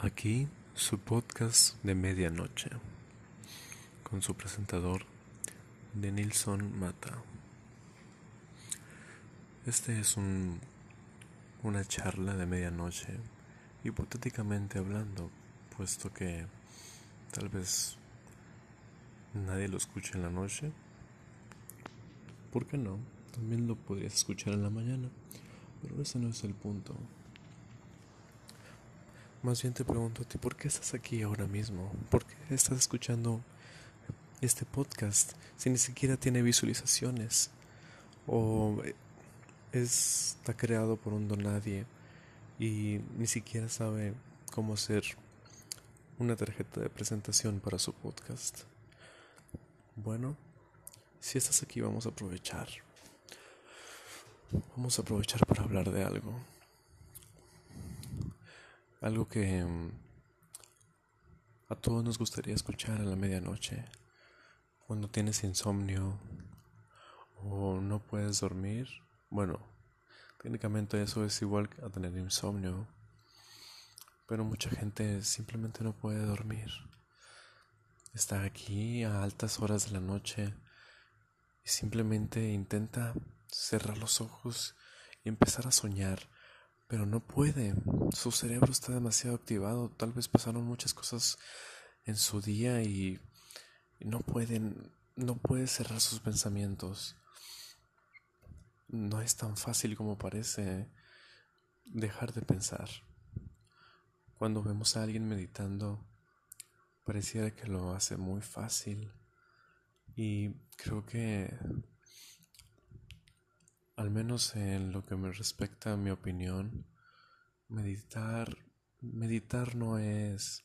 Aquí su podcast de medianoche con su presentador Denilson Mata. Este es un una charla de medianoche, hipotéticamente hablando, puesto que tal vez nadie lo escuche en la noche. ¿Por qué no? También lo podrías escuchar en la mañana, pero ese no es el punto. Más bien te pregunto a ti, ¿por qué estás aquí ahora mismo? ¿Por qué estás escuchando este podcast si ni siquiera tiene visualizaciones? ¿O está creado por un donadie y ni siquiera sabe cómo hacer una tarjeta de presentación para su podcast? Bueno, si estás aquí vamos a aprovechar. Vamos a aprovechar para hablar de algo. Algo que mm, a todos nos gustaría escuchar a la medianoche, cuando tienes insomnio o no puedes dormir. Bueno, técnicamente eso es igual a tener insomnio, pero mucha gente simplemente no puede dormir. Está aquí a altas horas de la noche y simplemente intenta cerrar los ojos y empezar a soñar pero no puede. Su cerebro está demasiado activado. Tal vez pasaron muchas cosas en su día y no pueden, no puede cerrar sus pensamientos. No es tan fácil como parece dejar de pensar. Cuando vemos a alguien meditando, pareciera que lo hace muy fácil. Y creo que al menos en lo que me respecta a mi opinión, meditar, meditar no es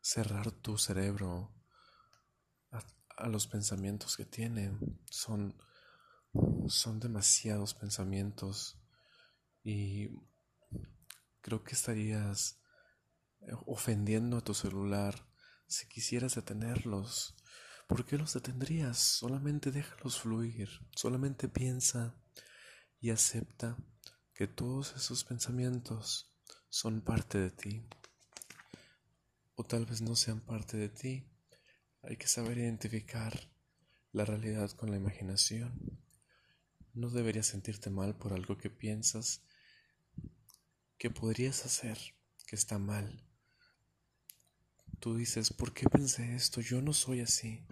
cerrar tu cerebro a, los pensamientos que tienen. Son, son demasiados pensamientos y creo que estarías ofendiendo a tu celular si quisieras detenerlos. ¿Por qué los detendrías? Solamente déjalos fluir, solamente piensa y acepta que todos esos pensamientos son parte de ti. O tal vez no sean parte de ti. Hay que saber identificar la realidad con la imaginación. No deberías sentirte mal por algo que piensas que podrías hacer que está mal Tú dices, ¿por qué pensé esto? Yo no soy así.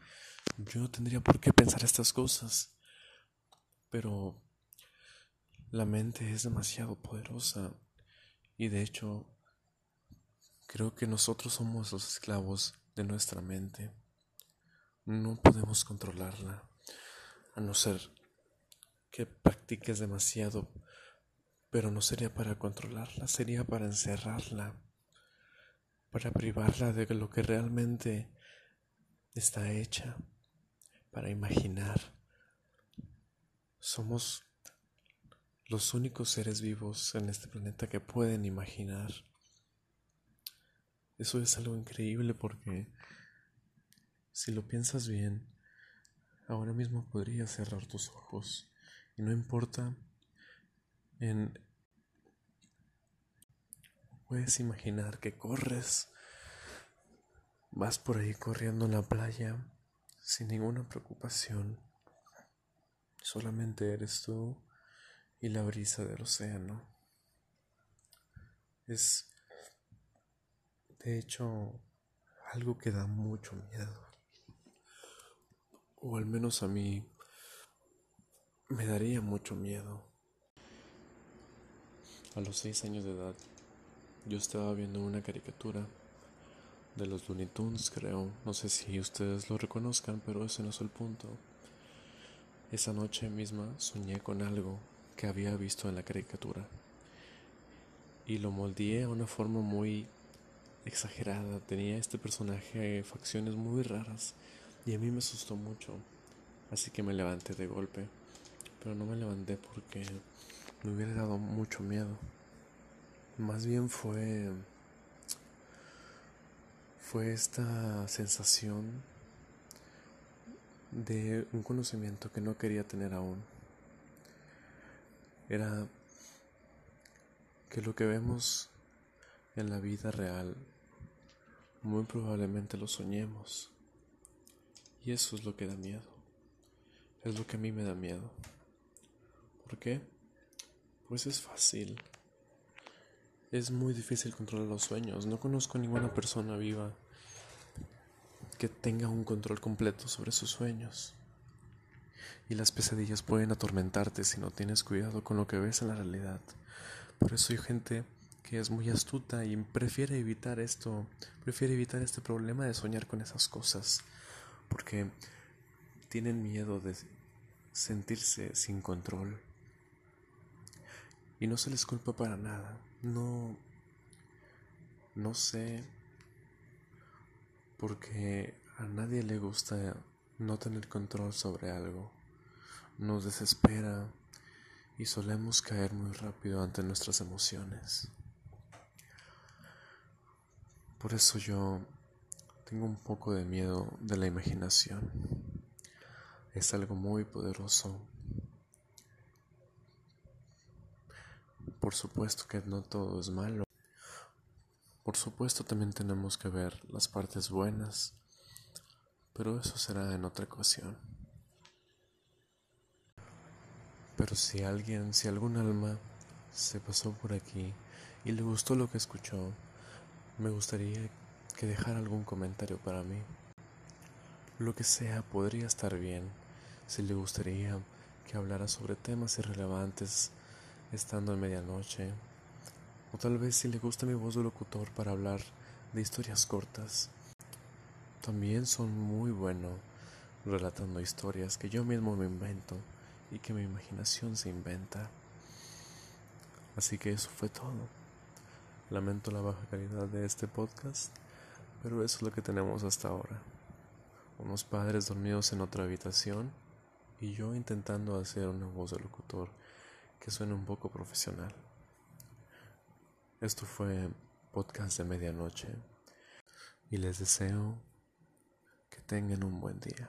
Yo no tendría por qué pensar estas cosas. Pero la mente es demasiado poderosa y de hecho creo que nosotros somos los esclavos de nuestra mente. No podemos controlarla a no ser que practiques demasiado, pero no sería para controlarla, sería para encerrarla para privarla de lo que realmente está hecha, para imaginar. Somos los únicos seres vivos en este planeta que pueden imaginar. Eso es algo increíble porque si lo piensas bien, ahora mismo podrías cerrar tus ojos y no importa en Puedes imaginar que corres, vas por ahí corriendo en la playa sin ninguna preocupación. Solamente eres tú y la brisa del océano. Es, de hecho, algo que da mucho miedo. O al menos a mí me daría mucho miedo. A los seis años de edad yo estaba viendo una caricatura de los Looney Tunes, creo. No sé si ustedes lo reconozcan, pero ese no es el punto. Esa noche misma soñé con algo que había visto en la caricatura. Y lo moldeé a una forma muy exagerada. Tenía este personaje facciones muy raras y a mí me asustó mucho. Así que me levanté de golpe. Pero no me levanté porque me hubiera dado mucho miedo. Más bien fue fue esta sensación de un conocimiento que no quería tener aún. era que lo que vemos en la vida real muy probablemente lo soñemos. Y eso es lo que da miedo. Es lo que a mí me da miedo. ¿Por qué? Pues es fácil. Es muy difícil controlar los sueños. No conozco ninguna persona viva que tenga un control completo sobre sus sueños. Y las pesadillas pueden atormentarte si no tienes cuidado con lo que ves en la realidad. Por eso hay gente que es muy astuta y prefiere evitar esto, prefiere evitar este problema de soñar con esas cosas, porque tienen miedo de sentirse sin control. Y no se les culpa para nada. No no sé porque a nadie le gusta no tener control sobre algo. Nos desespera y solemos caer muy rápido ante nuestras emociones. Por eso yo tengo un poco de miedo de la imaginación. Es algo muy poderoso. Por supuesto que no todo es malo. Por supuesto también tenemos que ver las partes buenas, pero eso será en otra ocasión. Pero si alguien, si algún alma se pasó por aquí y le gustó lo que escuchó, me gustaría que dejara algún comentario para mí. Lo que sea podría estar bien. Si le gustaría que hablara sobre temas irrelevantes estando en medianoche. O tal vez si le gusta mi voz de locutor para hablar de historias cortas. También son muy bueno relatando historias que yo mismo me invento y que mi imaginación se inventa. Así que eso fue todo. Lamento la baja calidad de este podcast, pero eso es lo que tenemos hasta ahora. Unos padres dormidos en otra habitación y yo intentando hacer una voz de locutor que suene un poco profesional. Esto fue podcast de medianoche y les deseo que tengan un buen día.